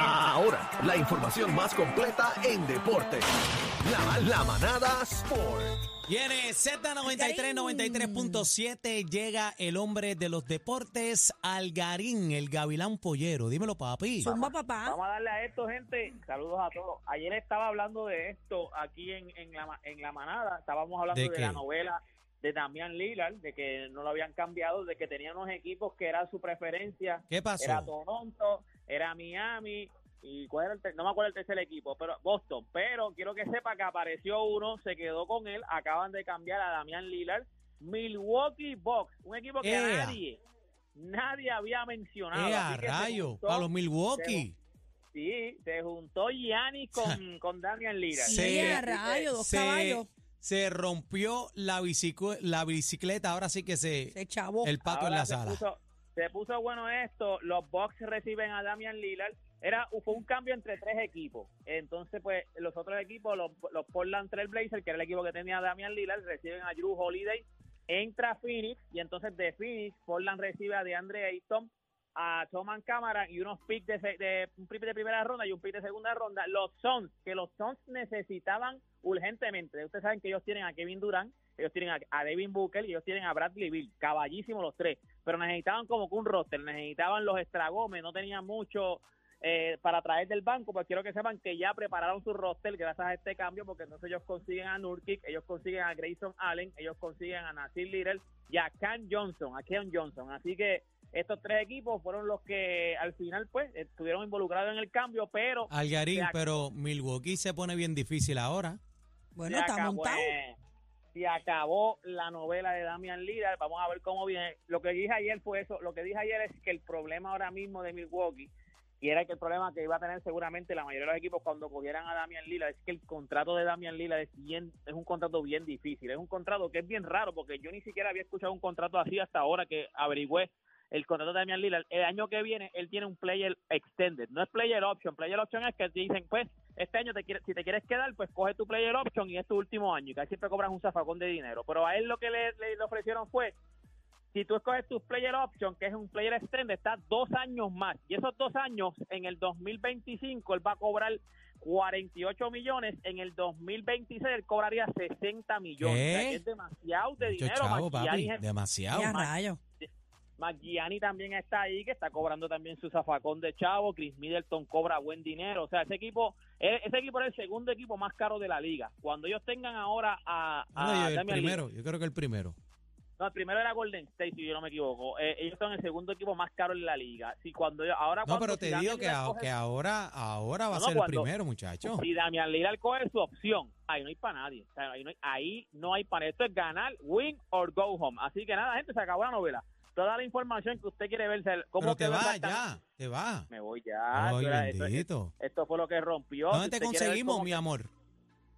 Ahora, la información más completa en deporte. La, la manada Sport. Viene Z93, 93.7. Llega el hombre de los deportes, Algarín, el gavilán pollero. Dímelo, papi. Zumba, papá. Vamos a darle a esto, gente. Saludos a todos. Ayer estaba hablando de esto aquí en, en, la, en la manada. Estábamos hablando ¿De la novela de Damián Lillard, de que no lo habían cambiado, de que tenía unos equipos que era su preferencia. ¿Qué pasó? Era Toronto, era Miami. Y cuál era el ter- no me acuerdo el tercer equipo, pero Boston. Pero quiero que sepa que apareció uno, se quedó con él. Acaban de cambiar a Damián Lillard. Milwaukee Bucks, un equipo que ¡Ea! nadie, nadie había mencionado. ¡Eh, a Así que se rayo! juntó- Para los Milwaukee. Sí, se juntó Gianni con, con Damian Lillard. Se- Sí, a rayo, dos se, caballos. se rompió la, bicicu- la bicicleta. Ahora sí que se. Se chavó. El pato en la se sala. Puso, se puso bueno esto. Los Bucks reciben a Damian Lillard. Era, fue un cambio entre tres equipos. Entonces, pues, los otros equipos, los, los Portland Trail Blazers, que era el equipo que tenía Damian Lillard, reciben a Drew Holiday. Entra Phoenix, y entonces de Phoenix, Portland recibe a DeAndre Ayton, a Toman Cámara y unos picks de, de un pick de primera ronda y un pick de segunda ronda. Los Suns, que los Suns necesitaban urgentemente. Ustedes saben que ellos tienen a Kevin Durant, ellos tienen a, a Devin Booker y ellos tienen a Bradley Bill, caballísimos los tres, pero necesitaban como que un roster, necesitaban los estragómenes, no tenían mucho eh, para traer del banco, pues quiero que sepan que ya prepararon su roster gracias a este cambio, porque entonces ellos consiguen a Nurkic, ellos consiguen a Grayson Allen, ellos consiguen a Nasir Little y a Cam Johnson, a Keon Johnson, así que estos tres equipos fueron los que al final pues estuvieron involucrados en el cambio, pero Algarín, pero Milwaukee se pone bien difícil ahora. Bueno, se está acabó, montado. eh, se acabó la novela de Damian Lillard. Vamos a ver cómo viene. Lo que dije ayer fue eso. Lo que dije ayer es que el problema ahora mismo de Milwaukee, y era que el problema que iba a tener seguramente la mayoría de los equipos cuando cogieran a Damian Lillard, es que el contrato de Damian Lillard es bien, es un contrato bien difícil. Es un contrato que es bien raro, porque yo ni siquiera había escuchado un contrato así hasta ahora que averigüé el contrato de Damian Lillard. El año que viene él tiene un player extended, no es player option. Player option es que dicen, pues, este año te quiere- si te quieres quedar, pues coge tu player option y es tu último año. Y casi siempre cobras un zafacón de dinero. Pero a él lo que le- le ofrecieron fue, si tú escoges tu player option, que es un player extended, está dos años más. Y esos dos años, en el 2025, él va a cobrar 48 millones. En el 2026, él cobraría 60 millones. ¿Qué? O sea, que es demasiado de Mucho dinero. chavo, papi. es- Demasiado. Maggiani también está ahí, que está cobrando también su zafacón de chavo. Chris Middleton cobra buen dinero. O sea, ese equipo, e- ese equipo es el segundo equipo más caro de la liga. Cuando ellos tengan ahora a, a No, yo- el primero, yo creo que el primero. No, el primero era Golden State, si yo no me equivoco. Eh, ellos son el segundo equipo más caro de la liga. Si cuando ellos- ahora No, cuando pero te digo que, Lillard a- coge- que ahora, ahora va a no, ser el primero, muchacho. si Damian Lillard coge su opción, ahí no hay para nadie. O sea, ahí, no hay, ahí no hay para esto es ganar, win or go home. Así que nada, gente, se acabó la novela. Toda la información que usted quiere ver, se- cómo Pero te va ya, te va. Me voy ya. Ay, Esto fue lo que rompió. ¿Dónde Si te conseguimos, cómo- mi amor?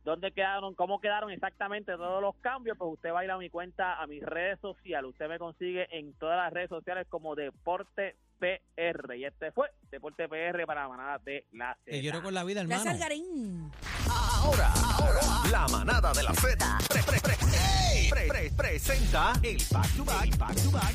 Dónde quedaron, cómo quedaron exactamente todos los cambios, pues usted va a ir a mi cuenta, a mis redes sociales. Usted me consigue en todas las redes sociales como Deporte PR. Y este fue Deporte PR para la manada de la Te Z. quiero con la vida, hermano. Gracias, Algarín. Ahora, ahora, la manada de la Z pre- pre- pre- pre- pre- presenta el back to back, back to back